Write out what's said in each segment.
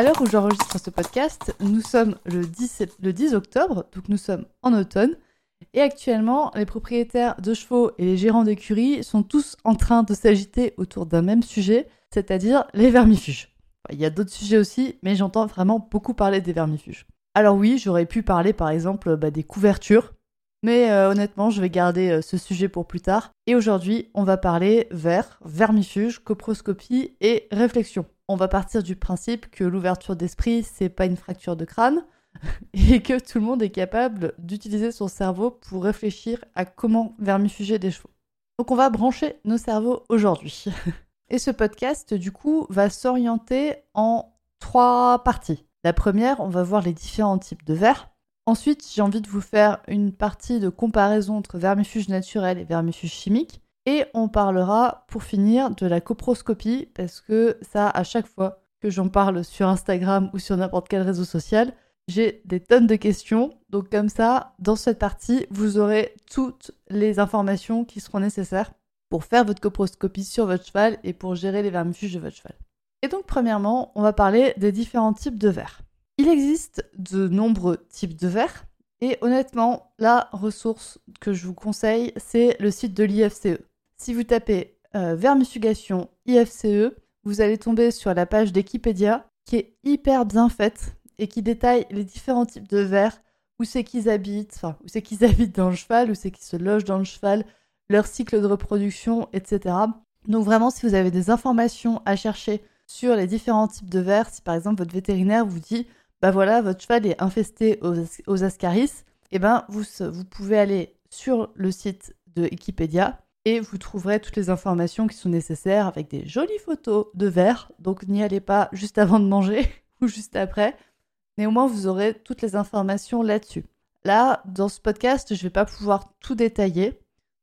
À l'heure où j'enregistre ce podcast, nous sommes le 10, le 10 octobre, donc nous sommes en automne. Et actuellement, les propriétaires de chevaux et les gérants d'écuries sont tous en train de s'agiter autour d'un même sujet, c'est-à-dire les vermifuges. Il y a d'autres sujets aussi, mais j'entends vraiment beaucoup parler des vermifuges. Alors oui, j'aurais pu parler par exemple bah, des couvertures, mais euh, honnêtement, je vais garder euh, ce sujet pour plus tard. Et aujourd'hui, on va parler vers, vermifuges, coproscopie et réflexion. On va partir du principe que l'ouverture d'esprit, c'est pas une fracture de crâne et que tout le monde est capable d'utiliser son cerveau pour réfléchir à comment vermifuger des chevaux. Donc on va brancher nos cerveaux aujourd'hui. Et ce podcast, du coup, va s'orienter en trois parties. La première, on va voir les différents types de vers. Ensuite, j'ai envie de vous faire une partie de comparaison entre vermifuges naturels et vermifuges chimiques. Et on parlera, pour finir, de la coproscopie, parce que ça, à chaque fois que j'en parle sur Instagram ou sur n'importe quel réseau social, j'ai des tonnes de questions. Donc comme ça, dans cette partie, vous aurez toutes les informations qui seront nécessaires pour faire votre coproscopie sur votre cheval et pour gérer les vermifuges de votre cheval. Et donc premièrement, on va parler des différents types de verres. Il existe de nombreux types de verres et honnêtement, la ressource que je vous conseille, c'est le site de l'IFCE. Si vous tapez euh, IFCE, vous allez tomber sur la page d'Equipédia qui est hyper bien faite et qui détaille les différents types de vers, où c'est qu'ils habitent, enfin, où c'est qu'ils habitent dans le cheval, où c'est qu'ils se logent dans le cheval, leur cycle de reproduction, etc. Donc vraiment, si vous avez des informations à chercher sur les différents types de vers, si par exemple votre vétérinaire vous dit, bah voilà, votre cheval est infesté aux, ascaris, et eh ben vous, vous pouvez aller sur le site de Wikipédia et vous trouverez toutes les informations qui sont nécessaires avec des jolies photos de vers. Donc n'y allez pas juste avant de manger ou juste après. Mais au moins vous aurez toutes les informations là-dessus. Là, dans ce podcast, je ne vais pas pouvoir tout détailler.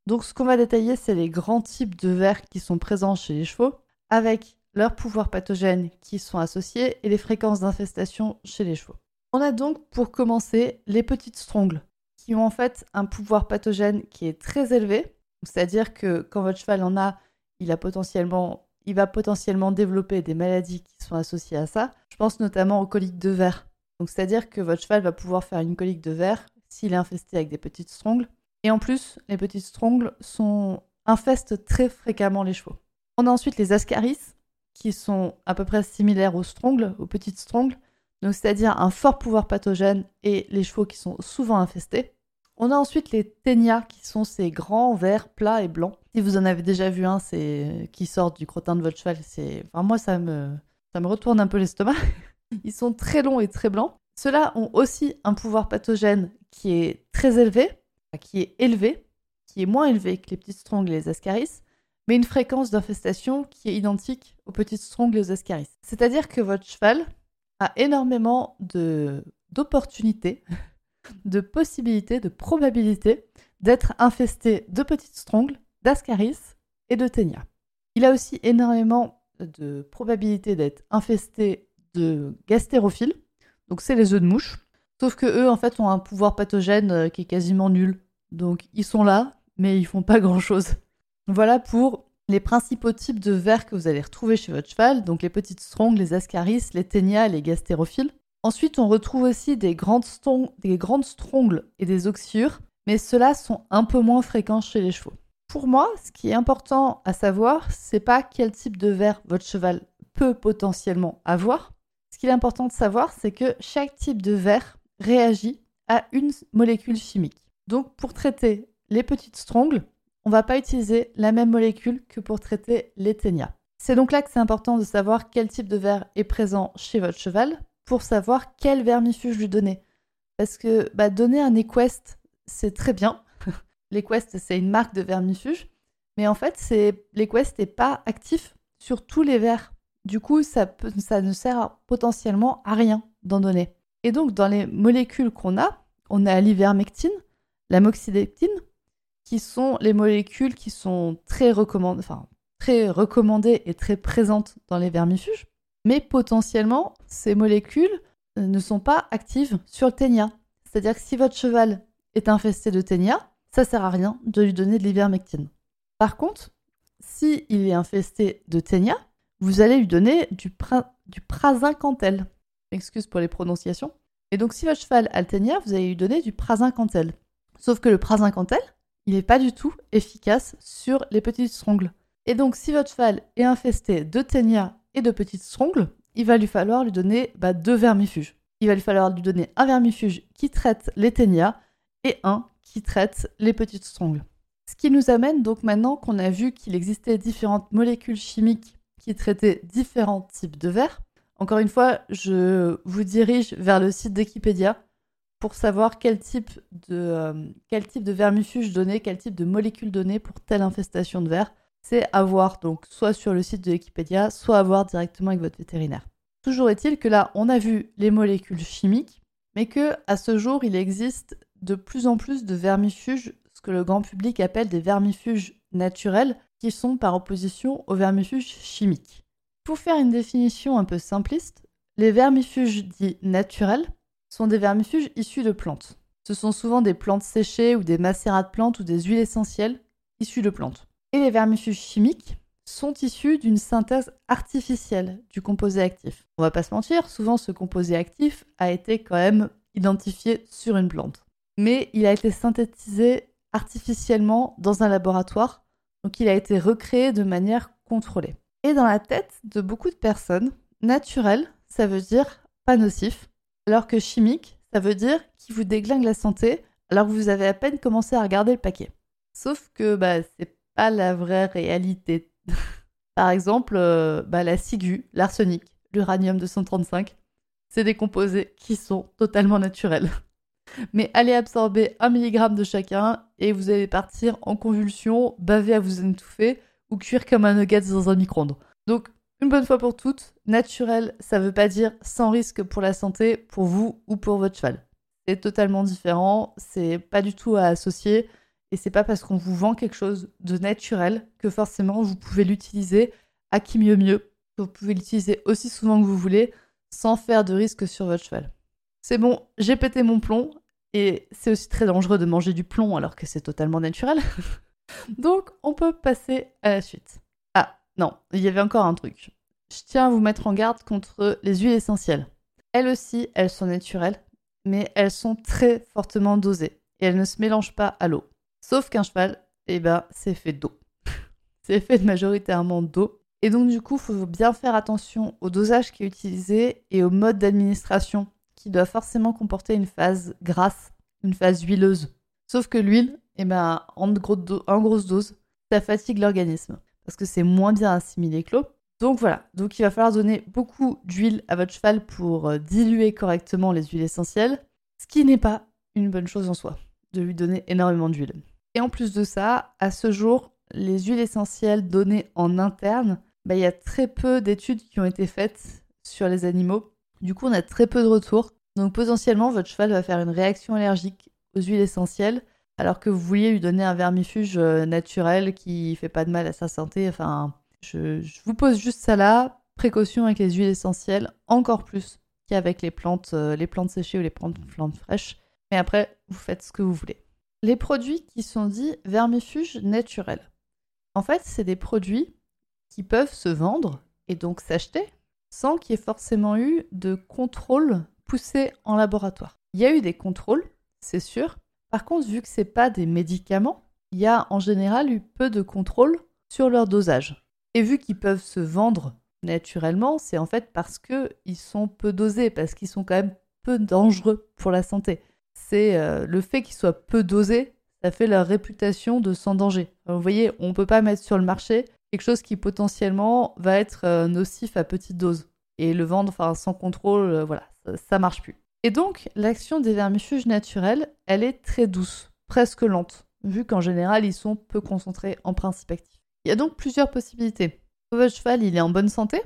Donc ce qu'on va détailler, c'est les grands types de vers qui sont présents chez les chevaux, avec leurs pouvoirs pathogènes qui sont associés et les fréquences d'infestation chez les chevaux. On a donc pour commencer les petites strongles, qui ont en fait un pouvoir pathogène qui est très élevé, c'est-à-dire que quand votre cheval en a, il, a potentiellement, il va potentiellement développer des maladies qui sont associées à ça. Je pense notamment aux coliques de verre. Donc c'est-à-dire que votre cheval va pouvoir faire une colique de verre s'il est infesté avec des petites strongles et en plus, les petites strongles sont infestent très fréquemment les chevaux. On a ensuite les ascaris, qui sont à peu près similaires aux strongles, aux petites strongles, donc c'est-à-dire un fort pouvoir pathogène et les chevaux qui sont souvent infestés. On a ensuite les ténias, qui sont ces grands vers plats et blancs. Si vous en avez déjà vu un, c'est qui sort du crottin de votre cheval, c'est, enfin moi ça me, ça me retourne un peu l'estomac. Ils sont très longs et très blancs. Ceux-là ont aussi un pouvoir pathogène qui est très élevé, qui est élevé, qui est moins élevé que les petites strongles et les ascaris, mais une fréquence d'infestation qui est identique aux petites strongles et aux ascaris. C'est-à-dire que votre cheval a énormément de d'opportunités, de possibilités, de probabilités d'être infesté de petites strongles, d'ascaris et de ténia. Il a aussi énormément de probabilités d'être infesté de gastérophiles, donc c'est les œufs de mouche, sauf que eux en fait ont un pouvoir pathogène euh, qui est quasiment nul. Donc ils sont là, mais ils font pas grand-chose. Voilà pour les principaux types de vers que vous allez retrouver chez votre cheval, donc les petites strongles, les ascaris, les ténias, les gastérophiles. Ensuite, on retrouve aussi des grandes, des grandes strongles et des oxyures, mais ceux-là sont un peu moins fréquents chez les chevaux. Pour moi, ce qui est important à savoir, c'est pas quel type de ver votre cheval peut potentiellement avoir. Ce qui est important de savoir, c'est que chaque type de ver réagit à une molécule chimique. Donc pour traiter les petites strongles, on ne va pas utiliser la même molécule que pour traiter les ténias. C'est donc là que c'est important de savoir quel type de verre est présent chez votre cheval pour savoir quel vermifuge lui donner. Parce que bah, donner un Equest, c'est très bien. L'Equest, c'est une marque de vermifuge. Mais en fait, l'Equest n'est pas actif sur tous les verres. Du coup, ça, ne sert potentiellement à rien d'en donner. Et donc, dans les molécules qu'on a, on a l'ivermectine, l'amoxidectine, qui sont les molécules qui sont très très recommandées et très présentes dans les vermifuges. Mais potentiellement, ces molécules euh, ne sont pas actives sur le ténia. C'est-à-dire que si votre cheval est infesté de ténia, ça sert à rien de lui donner de l'ivermectine. Par contre, si il est infesté de ténia, vous allez lui donner du, du. Excuse pour les prononciations. Et donc, si votre cheval a le ténia, vous allez lui donner du prazincantel. Sauf que le prazincantel, il n'est pas du tout efficace sur les petites strongles. Et donc, si votre cheval est infesté de ténia et de petites strongles, il va lui falloir lui donner bah, deux vermifuges. Il va lui falloir lui donner un vermifuge qui traite les ténias et un qui traite les petites strongles. Ce qui nous amène donc maintenant qu'on a vu qu'il existait différentes molécules chimiques qui traitaient différents types de vers. Encore une fois, je vous dirige vers le site d'Equipédia pour savoir quel type de, euh, quel type de vermifuge donner, quel type de molécule donner pour telle infestation de vers. C'est à voir donc soit sur le site de Wikipédia, soit à voir directement avec votre vétérinaire. Toujours est-il que là, on a vu les molécules chimiques, mais que à ce jour, il existe de plus en plus de vermifuges, ce que le grand public appelle des vermifuges naturels, qui sont par opposition aux vermifuges chimiques. Pour faire une définition un peu simpliste, les vermifuges dits naturels sont des vermifuges issus de plantes. Ce sont souvent des plantes séchées ou des macérats de plantes ou des huiles essentielles issues de plantes. Et les vermifuges chimiques sont issus d'une synthèse artificielle du composé actif. On va pas se mentir, souvent ce composé actif a été quand même identifié sur une plante. Mais il a été synthétisé artificiellement dans un laboratoire, donc il a été recréé de manière contrôlée. Et dans la tête de beaucoup de personnes, naturel, ça veut dire pas nocif, alors que chimique, ça veut dire qu'il vous déglingue la santé alors que vous avez à peine commencé à regarder le paquet. Sauf que bah, c'est pas la vraie réalité. Par exemple, euh, bah, la ciguë, l'arsenic, l'uranium 235, c'est des composés qui sont totalement naturels. Mais allez absorber un milligramme de chacun et vous allez partir en convulsion, baver à vous étouffer ou cuire comme un nugget dans un micro-ondes. Donc une bonne fois pour toutes, naturel, ça veut pas dire sans risque pour la santé, pour vous ou pour votre cheval. C'est totalement différent, c'est pas du tout à associer, et c'est pas parce qu'on vous vend quelque chose de naturel que forcément vous pouvez l'utiliser à qui mieux mieux. Vous pouvez l'utiliser aussi souvent que vous voulez, sans faire de risque sur votre cheval. C'est bon, j'ai pété mon plomb, et c'est aussi très dangereux de manger du plomb alors que c'est totalement naturel. Donc on peut passer à la suite. Non, il y avait encore un truc. Je tiens à vous mettre en garde contre les huiles essentielles. Elles aussi, elles sont naturelles, mais elles sont très fortement dosées et elles ne se mélangent pas à l'eau. Sauf qu'un cheval, eh ben, c'est fait d'eau. c'est fait majoritairement d'eau. Et donc, du coup, il faut bien faire attention au dosage qui est utilisé et au mode d'administration qui doit forcément comporter une phase grasse, une phase huileuse. Sauf que l'huile, eh ben, en, grosse dose, ça fatigue l'organisme parce que c'est moins bien assimilé que l'eau. Donc voilà, donc il va falloir donner beaucoup d'huile à votre cheval pour euh, diluer correctement les huiles essentielles, ce qui n'est pas une bonne chose en soi, de lui donner énormément d'huile. Et en plus de ça, à ce jour, les huiles essentielles données en interne, bah, il y a très peu d'études qui ont été faites sur les animaux. Du coup, on a très peu de retours. Donc potentiellement, votre cheval va faire une réaction allergique aux huiles essentielles alors que vous vouliez lui donner un vermifuge euh, naturel qui fait pas de mal à sa santé. Enfin, je, vous pose juste ça là. Précaution avec les huiles essentielles, encore plus qu'avec les plantes, euh, les plantes séchées ou les plantes, plantes fraîches. Mais après, vous faites ce que vous voulez. Les produits qui sont dits vermifuges naturels. En fait, c'est des produits qui peuvent se vendre et donc s'acheter sans qu'il y ait forcément eu de contrôle poussé en laboratoire. Il y a eu des contrôles, c'est sûr, par contre, vu que ce pas des médicaments, il y a en général eu peu de contrôle sur leur dosage. Et vu qu'ils peuvent se vendre naturellement, c'est en fait parce qu'ils sont peu dosés, parce qu'ils sont quand même peu dangereux pour la santé. C'est euh, le fait qu'ils soient peu dosés, ça fait leur réputation de sans danger. vous voyez, on ne peut pas mettre sur le marché quelque chose qui potentiellement va être euh, nocif à petite dose. Et le vendre sans contrôle, euh, voilà, ça, ça marche plus. Et donc, l'action des vermifuges naturels, elle est très douce, presque lente, vu qu'en général, ils sont peu concentrés en principe actif. Il y a donc plusieurs possibilités. Votre cheval, il est en bonne santé,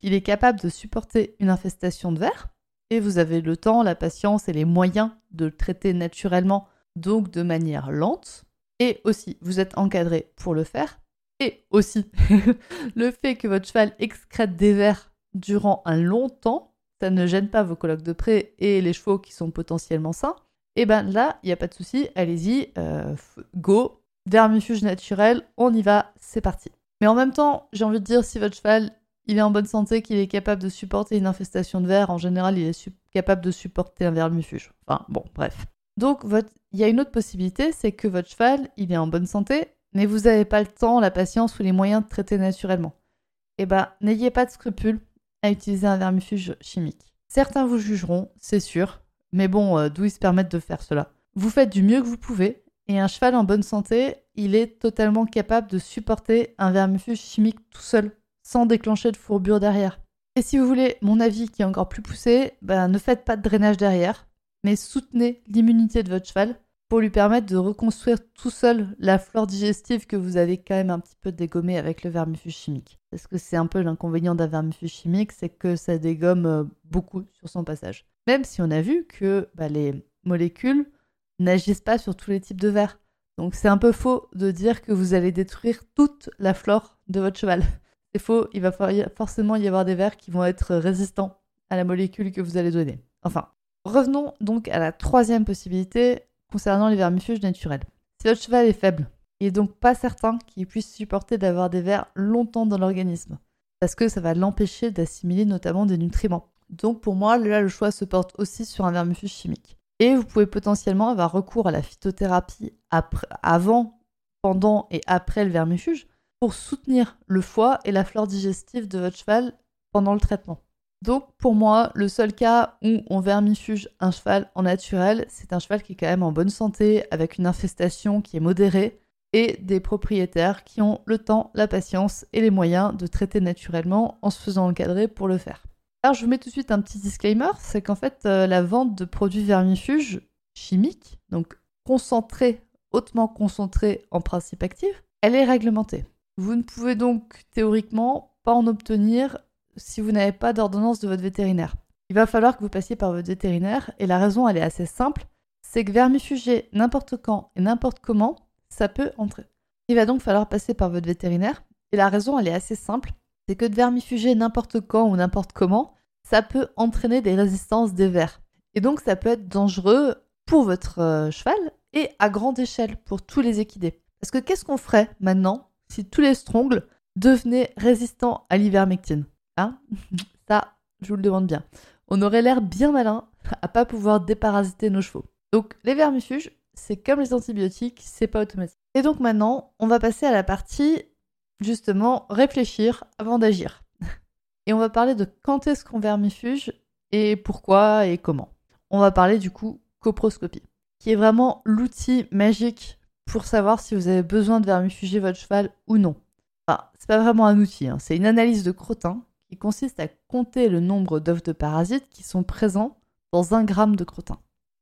il est capable de supporter une infestation de verre, et vous avez le temps, la patience et les moyens de le traiter naturellement, donc de manière lente, et aussi vous êtes encadré pour le faire, et aussi le fait que votre cheval excrète des vers durant un long temps, ça ne gêne pas vos colocs de près et les chevaux qui sont potentiellement sains, et eh ben là, il n'y a pas de souci, allez-y, euh, go, vermifuge naturel, on y va, c'est parti. Mais en même temps, j'ai envie de dire, si votre cheval il est en bonne santé, qu'il est capable de supporter une infestation de verre, en général, il est capable de supporter un vermifuge. Enfin, bon, bref. Donc, il y a une autre possibilité, c'est que votre cheval, il est en bonne santé, mais vous n'avez pas le temps, la patience ou les moyens de traiter naturellement. Eh ben, n'ayez pas de scrupules à utiliser un vermifuge chimique. Certains vous jugeront, c'est sûr, mais bon, euh, d'où ils se permettent de faire cela Vous faites du mieux que vous pouvez, et un cheval en bonne santé, il est totalement capable de supporter un vermifuge chimique tout seul, sans déclencher de fourbure derrière. Et si vous voulez mon avis qui est encore plus poussé, ben, ne faites pas de drainage derrière, mais soutenez l'immunité de votre cheval pour lui permettre de reconstruire tout seul la flore digestive que vous avez quand même un petit peu dégommée avec le vermifuge chimique. Parce que c'est un peu l'inconvénient d'un vermifuge chimique, c'est que ça dégomme euh, beaucoup sur son passage. Même si on a vu que bah, les molécules n'agissent pas sur tous les types de vers. Donc c'est un peu faux de dire que vous allez détruire toute la flore de votre cheval. Faux, il va forcément y avoir des vers qui vont être résistants à la molécule que vous allez donner. Enfin, revenons donc à la troisième possibilité concernant les vermifuges naturels. Si votre cheval est faible, il est donc pas certain qu'il puisse supporter d'avoir des vers longtemps dans l'organisme, parce que ça va l'empêcher d'assimiler notamment des nutriments. Donc pour moi, là, le choix se porte aussi sur un vermifuge chimique. Et vous pouvez potentiellement avoir recours à la phytothérapie avant, pendant et après le vermifuge pour soutenir le foie et la flore digestive de votre cheval pendant le traitement. Donc pour moi, le seul cas où on vermifuge un cheval en naturel, c'est un cheval qui est quand même en bonne santé, avec une infestation qui est modérée, et des propriétaires qui ont le temps, la patience et les moyens de traiter naturellement en se faisant encadrer pour le faire. Alors je vous mets tout de suite un petit disclaimer, c'est qu'en fait euh, la vente de produits vermifuges chimiques, donc concentrés, hautement concentrés en principe actif, elle est réglementée. Vous ne pouvez donc théoriquement pas en obtenir si vous n'avez pas d'ordonnance de votre vétérinaire. Il va falloir que vous passiez par votre vétérinaire et la raison elle est assez simple, c'est que vermifuger n'importe quand et n'importe comment, ça peut entrer. Il va donc falloir passer par votre vétérinaire et la raison elle est assez simple, c'est que de vermifuger n'importe quand ou n'importe comment, ça peut entraîner des résistances des vers. Et donc ça peut être dangereux pour votre euh, cheval et à grande échelle pour tous les équidés. Parce que qu'est-ce qu'on ferait maintenant si tous les strongles devenaient résistants à l'ivermectine Hein Ça, je vous le demande bien. On aurait l'air bien malin à pas pouvoir déparasiter nos chevaux. Donc les vermifuges, c'est comme les antibiotiques, c'est pas automatique. Et donc maintenant, on va passer à la partie justement réfléchir avant d'agir. Et on va parler de quand est-ce qu'on vermifuge et pourquoi et comment. On va parler du coup coproscopie, qui est vraiment l'outil magique pour savoir si vous avez besoin de vermifuger votre cheval ou non. Enfin, c'est pas vraiment un outil, hein. c'est une analyse de crottin qui consiste à compter le nombre d'œufs de parasites qui sont présents dans un gramme de crottin.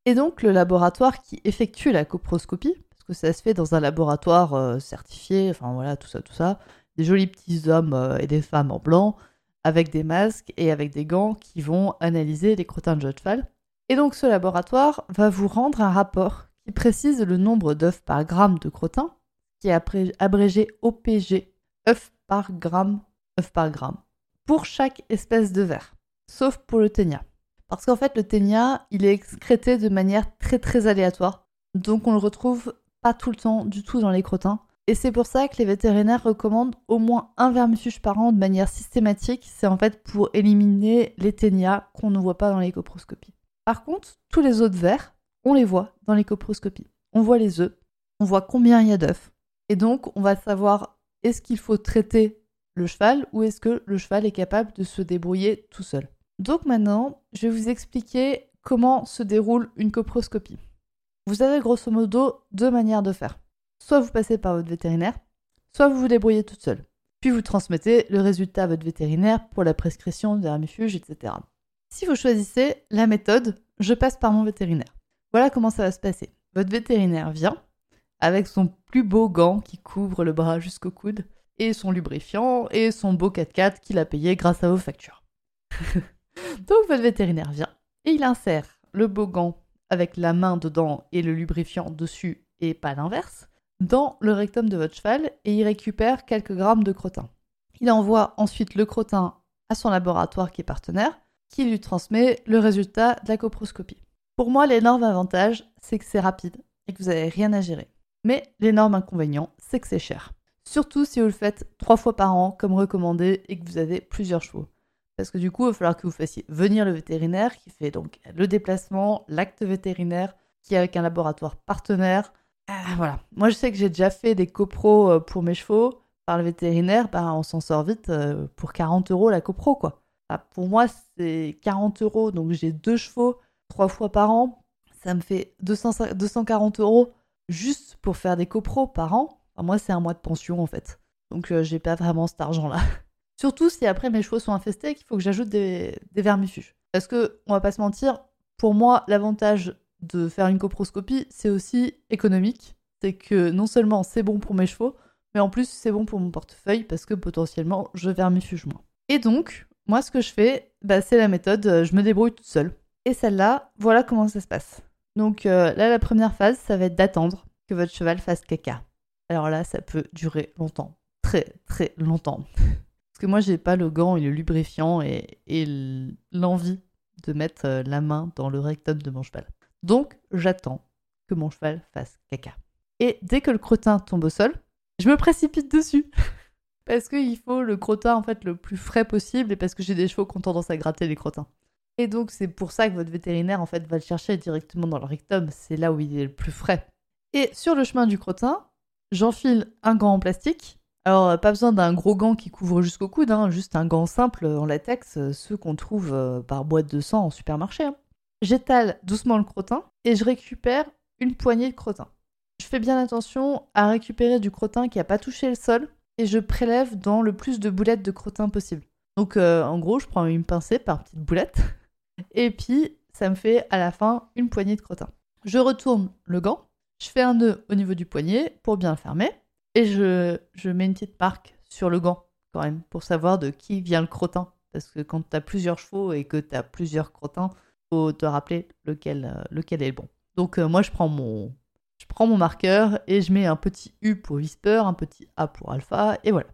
Et donc le laboratoire qui effectue la coproscopie, parce que ça se fait dans un laboratoire euh, certifié, enfin voilà, tout ça, tout ça, des jolis petits hommes euh, et des femmes en blanc, avec des masques et avec des gants qui vont analyser les crottins de jeu de cheval. Et donc ce laboratoire va vous rendre un rapport qui précise le nombre d'œufs par gramme de crottin, qui est abrégé OPG, œufs par gramme, œufs par gramme, pour chaque espèce de ver, sauf pour le ténia. Parce qu'en fait, le ténia, il est excrété de manière très très aléatoire, donc on le retrouve pas tout le temps du tout dans les crottins. Et c'est pour ça que les vétérinaires recommandent au moins un vermifuge par an de manière systématique. C'est en fait pour éliminer les ténias qu'on ne voit pas dans les coproscopies. Par contre, tous les autres vers, on les voit dans les coproscopies. On voit les œufs, on voit combien il y a d'œufs. Et donc, on va savoir est-ce qu'il faut traiter le cheval ou est-ce que le cheval est capable de se débrouiller tout seul? Donc maintenant, je vais vous expliquer comment se déroule une coproscopie. Vous avez grosso modo deux manières de faire soit vous passez par votre vétérinaire, soit vous vous débrouillez toute seule. Puis vous transmettez le résultat à votre vétérinaire pour la prescription de vermifuge, etc. Si vous choisissez la méthode, je passe par mon vétérinaire. Voilà comment ça va se passer. Votre vétérinaire vient avec son plus beau gant qui couvre le bras jusqu'au coude, et son lubrifiant, et son beau 4x4 qu'il a payé grâce à vos factures. Donc votre vétérinaire vient, et il insère le bogan avec la main dedans et le lubrifiant dessus et pas l'inverse dans le rectum de votre cheval et il récupère quelques grammes de crottin. Il envoie ensuite le crottin à son laboratoire qui est partenaire qui lui transmet le résultat de la coproscopie. Pour moi, l'énorme avantage, c'est que c'est rapide et que vous n'avez rien à gérer. Mais l'énorme inconvénient, c'est que c'est cher. Surtout si vous le faites trois fois par an, comme recommandé, et que vous avez plusieurs chevaux. Parce que du coup, il va falloir que vous fassiez venir le vétérinaire qui fait donc le déplacement, l'acte vétérinaire, qui est avec un laboratoire partenaire. Ah, voilà. Moi, je sais que j'ai déjà fait des copros euh, pour mes chevaux par le vétérinaire. Bah, on s'en sort vite euh, pour 40 euros la copro, quoi. Ah, pour moi, c'est 40 euros. Donc, j'ai deux chevaux trois fois par an. Ça me fait 200, 240 euros juste pour faire des copros par an. moi, c'est un mois de pension, en fait. Donc, euh, j'ai pas vraiment cet argent-là. Surtout si après mes chevaux sont infestés qu'il faut que j'ajoute des, vermifuges. Parce que, on va pas se mentir, pour moi, l'avantage de faire une coproscopie, c'est aussi économique. C'est que non seulement c'est bon pour mes chevaux, mais en plus c'est bon pour mon portefeuille parce que potentiellement je vermifuge moins. Et donc, moi ce que je fais, bah, c'est la méthode, euh, je me débrouille toute seule. Et celle-là, voilà comment ça se passe. Donc euh, là, la première phase, ça va être d'attendre que votre cheval fasse caca. Alors là, ça peut durer longtemps. Très, très longtemps. Parce que moi, j'ai pas le gant et le lubrifiant et, l'envie de mettre euh, la main dans le rectum de mon cheval. Donc, j'attends que mon cheval fasse caca. Et dès que le crottin tombe au sol, je me précipite dessus. parce qu'il faut le crottin en fait le plus frais possible et parce que j'ai des chevaux qui ont tendance à gratter les crottins. Et donc c'est pour ça que votre vétérinaire en fait va le chercher directement dans le rectum, c'est là où il est le plus frais. Et sur le chemin du crottin, j'enfile un gant en plastique alors, euh, pas besoin d'un gros gant qui couvre jusqu'au coude, hein, juste un gant simple en latex, euh, ceux qu'on trouve euh, par boîte de sang en supermarché. Hein. J'étale doucement le crottin et je récupère une poignée de crottin. Je fais bien attention à récupérer du crottin qui n'a pas touché le sol et je prélève dans le plus de boulettes de crottin possible. Donc, en gros, je prends une pincée par petite boulette et puis ça me fait à la fin une poignée de crottin. Je retourne le gant, je fais un nœud au niveau du poignet pour bien le fermer et je, mets une petite marque sur le gant, quand même, pour savoir de qui vient le crottin. Parce que quand tu as plusieurs chevaux et que tu as plusieurs crottins, faut te rappeler lequel, euh, est le bon. Donc euh, moi, je prends, mon, je prends mon marqueur et je mets un petit U pour Whisper, un petit A pour Alpha, et voilà.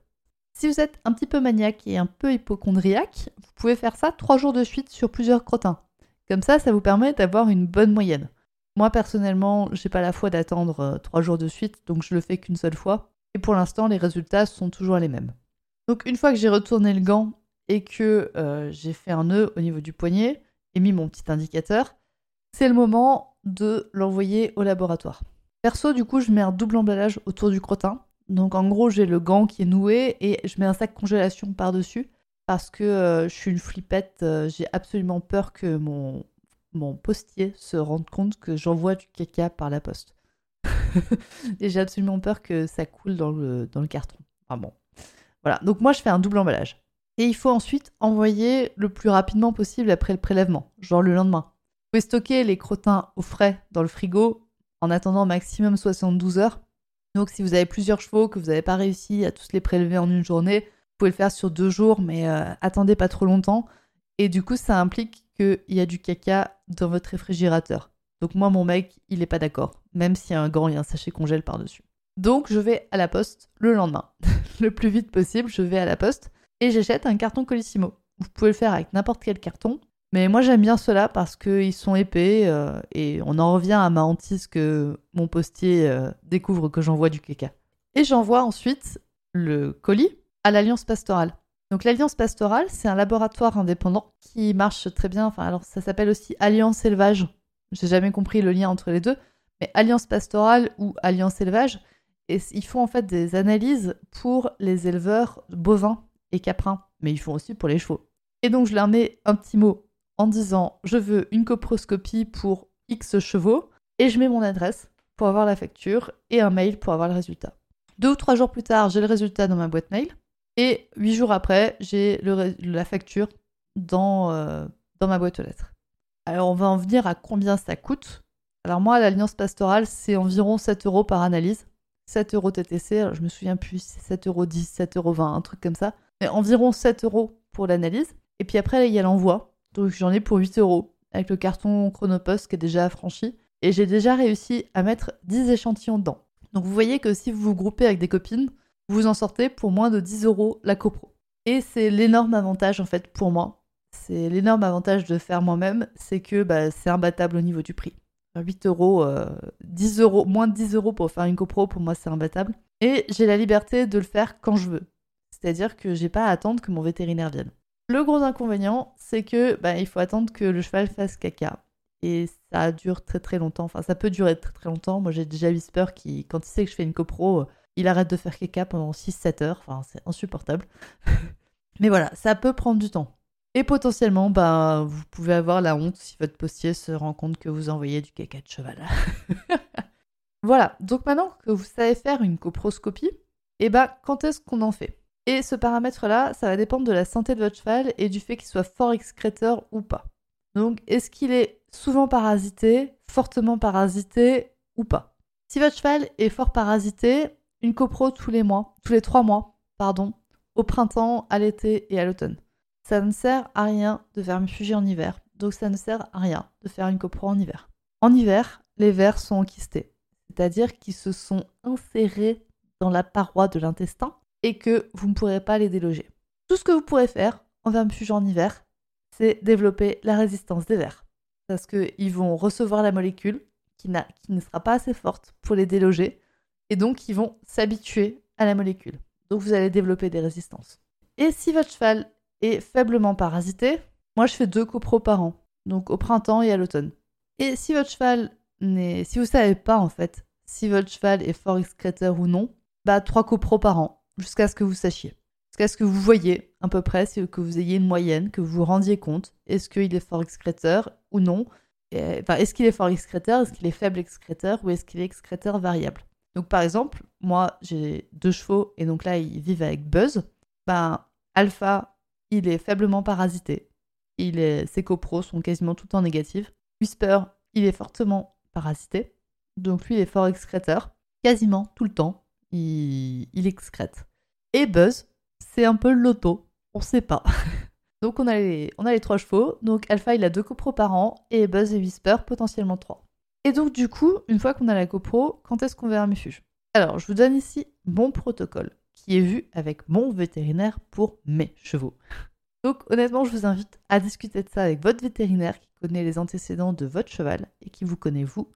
Si vous êtes un petit peu maniaque et un peu hypochondriaque, vous pouvez faire ça trois jours de suite sur plusieurs crottins. Comme ça, ça vous permet d'avoir une bonne moyenne. Moi personnellement, j'ai pas la foi d'attendre euh, trois jours de suite, donc je le fais qu'une seule fois. Et pour l'instant, les résultats sont toujours les mêmes. Donc une fois que j'ai retourné le gant et que euh, j'ai fait un nœud au niveau du poignet et mis mon petit indicateur, c'est le moment de l'envoyer au laboratoire. Perso, du coup, je mets un double emballage autour du crottin. Donc en gros, j'ai le gant qui est noué et je mets un sac congélation par-dessus parce que euh, je suis une flippette, j'ai absolument peur que mon, mon postier se rende compte que j'envoie du caca par la poste. et j'ai absolument peur que ça coule dans le, dans le carton. Enfin bon. Voilà, donc moi je fais un double emballage. Et il faut ensuite envoyer le plus rapidement possible après le prélèvement, genre le lendemain. Vous pouvez stocker les crottins au frais dans le frigo en attendant maximum 72 heures. Donc si vous avez plusieurs chevaux, que vous n'avez pas réussi à tous les prélever en une journée, vous pouvez le faire sur deux jours, mais euh, attendez pas trop longtemps. Et du coup, ça implique qu'il y a du caca dans votre réfrigérateur. Donc moi, mon mec, il n'est pas d'accord, même s'il y a un gant et un sachet congèle par-dessus. Donc je vais à la poste le lendemain. le plus vite possible, je vais à la poste et j'achète un carton Colissimo. Vous pouvez le faire avec n'importe quel carton, mais moi j'aime bien ceux-là parce qu'ils sont épais euh, et on en revient à ma hantise que mon postier euh, découvre que j'envoie du caca. Et j'envoie ensuite le colis à l'Alliance Pastorale. Donc l'Alliance Pastorale, c'est un laboratoire indépendant qui marche très bien. Enfin, alors ça s'appelle aussi Alliance Élevage. J'ai jamais compris le lien entre les deux, mais Alliance Pastorale ou Alliance Élevage, et ils font en fait des analyses pour les éleveurs bovins et caprins, mais ils font aussi pour les chevaux. Et donc je leur mets un petit mot en disant je veux une coproscopie pour X chevaux et je mets mon adresse pour avoir la facture et un mail pour avoir le résultat. Deux ou trois jours plus tard, j'ai le résultat dans ma boîte mail. Et huit jours après, j'ai la facture dans, euh, dans ma boîte aux lettres. Alors, on va en venir à combien ça coûte? Alors, moi, l'Alliance Pastorale, c'est environ 7 euros par analyse. 7 euros TTC, alors je me souviens plus, c'est 7 euros 10, 7 euros 20, un truc comme ça. Mais environ 7 euros pour l'analyse. Et puis après, il y a l'envoi. Donc, j'en ai pour 8 euros. avec le carton Chronopost qui est déjà affranchi. Et j'ai déjà réussi à mettre 10 échantillons dedans. Donc vous voyez que si vous vous groupez avec des copines, vous en sortez pour moins de 10 euros la copro. Et c'est l'énorme avantage en fait pour moi. C'est l'énorme avantage de faire moi-même, c'est que bah, c'est imbattable au niveau du prix. 8 euros, 10 euh, euros, moins de 10 euros pour faire une copro, pour moi c'est imbattable. Et j'ai la liberté de le faire quand je veux. C'est-à-dire que j'ai pas à attendre que mon vétérinaire vienne. Le gros inconvénient, c'est que bah, il faut attendre que le cheval fasse caca. Et ça dure très très longtemps. Enfin, ça peut durer très très longtemps. Moi, j'ai déjà Whisper qui, quand il sait que je fais une copro, il arrête de faire caca pendant 6-7 heures. Enfin, c'est insupportable. Mais voilà, ça peut prendre du temps. Et potentiellement, bah, vous pouvez avoir la honte si votre postier se rend compte que vous envoyez du caca de cheval. voilà, donc maintenant que vous savez faire une coproscopie, et eh bah, quand est-ce qu'on en fait? Et ce paramètre-là, ça va dépendre de la santé de votre cheval et du fait qu'il soit fort excréteur ou pas. Donc, est-ce qu'il est souvent parasité, fortement parasité ou pas? Si votre cheval est fort parasité, une copro tous les mois, tous les trois mois, pardon, au printemps, à l'été et à l'automne. Ça ne sert à rien de vermifuger en hiver, donc ça ne sert à rien de faire une copro en hiver. En hiver, les vers sont enquistés, c'est-à-dire qu'ils se sont insérés dans la paroi de l'intestin et que vous ne pourrez pas les déloger. Tout ce que vous pourrez faire en vermifugeant en hiver, c'est développer la résistance des vers. Parce qu'ils vont recevoir la molécule qui, ne sera pas assez forte pour les déloger, et donc ils vont s'habituer à la molécule. Donc vous allez développer des résistances. Et si votre cheval est faiblement parasité, moi je fais deux copros par an, donc au printemps et à l'automne. Et si votre cheval n'est. Si vous savez pas en fait si votre cheval est fort excréteur ou non, bah trois copros par an, jusqu'à ce que vous sachiez. Jusqu'à ce que vous voyez à peu près, que vous ayez une moyenne, que vous vous rendiez compte, est-ce qu'il est fort excréteur ou non Enfin, est-ce qu'il est fort excréteur, est-ce qu'il est faible excréteur ou est-ce qu'il est excréteur variable donc par exemple, moi j'ai deux chevaux et donc là ils vivent avec Buzz. Ben Alpha, il est faiblement parasité. Ses copros sont quasiment tout le temps négatives. Whisper, il est fortement parasité. Donc lui il est fort excréteur. Quasiment tout le temps, il excrète. Et Buzz, c'est un peu l'auto. On sait pas. donc on a, les, trois chevaux. Donc Alpha il a deux copros par an et Buzz et Whisper potentiellement trois. Et donc, du coup, une fois qu'on a la copro, quand est-ce qu'on vermifuge Alors, je vous donne ici mon protocole qui est vu avec mon vétérinaire pour mes chevaux. Donc, honnêtement, je vous invite à discuter de ça avec votre vétérinaire qui connaît les antécédents de votre cheval et qui vous connaît vous.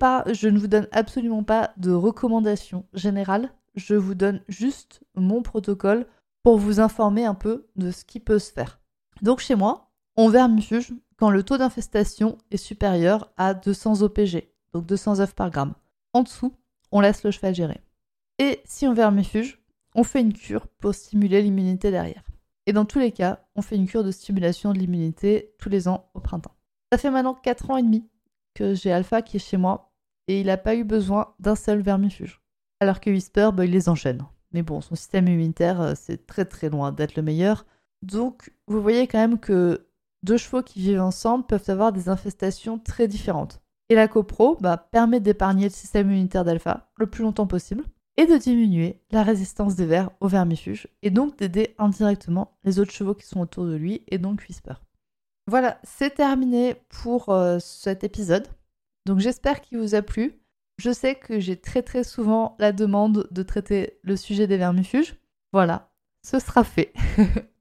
Pas, je ne vous donne absolument pas de recommandations générales. Je vous donne juste mon protocole pour vous informer un peu de ce qui peut se faire. Donc, chez moi, on vermifuge quand le taux d'infestation est supérieur à 200 OPG, donc 200 œufs par gramme. En dessous, on laisse le cheval gérer. Et si on vermifuge, on fait une cure pour stimuler l'immunité derrière. Et dans tous les cas, on fait une cure de stimulation de l'immunité tous les ans au printemps. Ça fait maintenant 4 ans et demi que j'ai Alpha qui est chez moi et il n'a pas eu besoin d'un seul vermifuge. Alors que Whisper, bah, il les enchaîne. Mais bon, son système immunitaire, euh, c'est très très loin d'être le meilleur. Donc, vous voyez quand même que deux chevaux qui vivent ensemble peuvent avoir des infestations très différentes. Et la copro bah, permet d'épargner le système immunitaire d'alpha le plus longtemps possible et de diminuer la résistance des vers aux vermifuges et donc d'aider indirectement les autres chevaux qui sont autour de lui et donc Whisper. Voilà, c'est terminé pour euh, cet épisode. Donc j'espère qu'il vous a plu. Je sais que j'ai très très souvent la demande de traiter le sujet des vermifuges. Voilà, ce sera fait.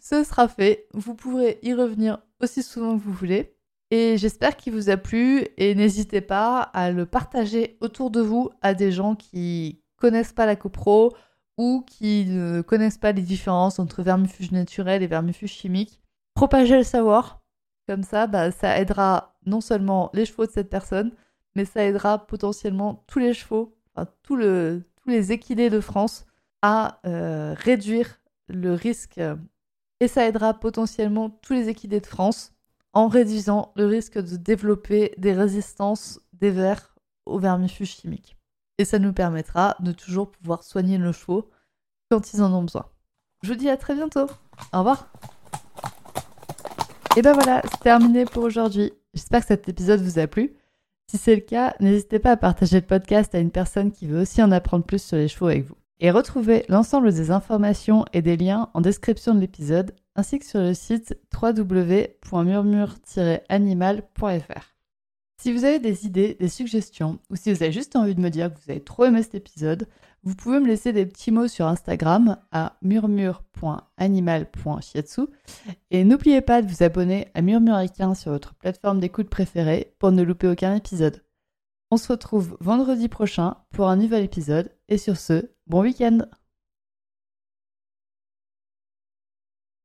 Ce sera fait. Vous pourrez y revenir aussi souvent que vous voulez. Et j'espère qu'il vous a plu et n'hésitez pas à le partager autour de vous à des gens qui connaissent pas la copro ou qui ne connaissent pas les différences entre vermifuge naturel et vermifuge chimique. Propagez le savoir. Comme ça, bah, ça aidera non seulement les chevaux de cette personne, mais ça aidera potentiellement tous les chevaux, enfin, tous les équidés de France à euh, réduire le risque et ça aidera potentiellement tous les équidés de France en réduisant le risque de développer des résistances des vers aux vermifuges chimiques. Et ça nous permettra de toujours pouvoir soigner nos chevaux quand ils en ont besoin. Je vous dis à très bientôt. Au revoir. Et ben voilà, c'est terminé pour aujourd'hui. J'espère que cet épisode vous a plu. Si c'est le cas, n'hésitez pas à partager le podcast à une personne qui veut aussi en apprendre plus sur les chevaux avec vous. Et retrouvez l'ensemble des informations et des liens en description de l'épisode, ainsi que sur le site www.murmure-animal.fr. Si vous avez des idées, des suggestions, ou si vous avez juste envie de me dire que vous avez trop aimé cet épisode, vous pouvez me laisser des petits mots sur Instagram à murmure.animal.shiatsu et n'oubliez pas de vous abonner à Murmuricain sur votre plateforme d'écoute préférée pour ne louper aucun épisode. On se retrouve vendredi prochain pour un nouvel épisode. Et sur ce, bon week-end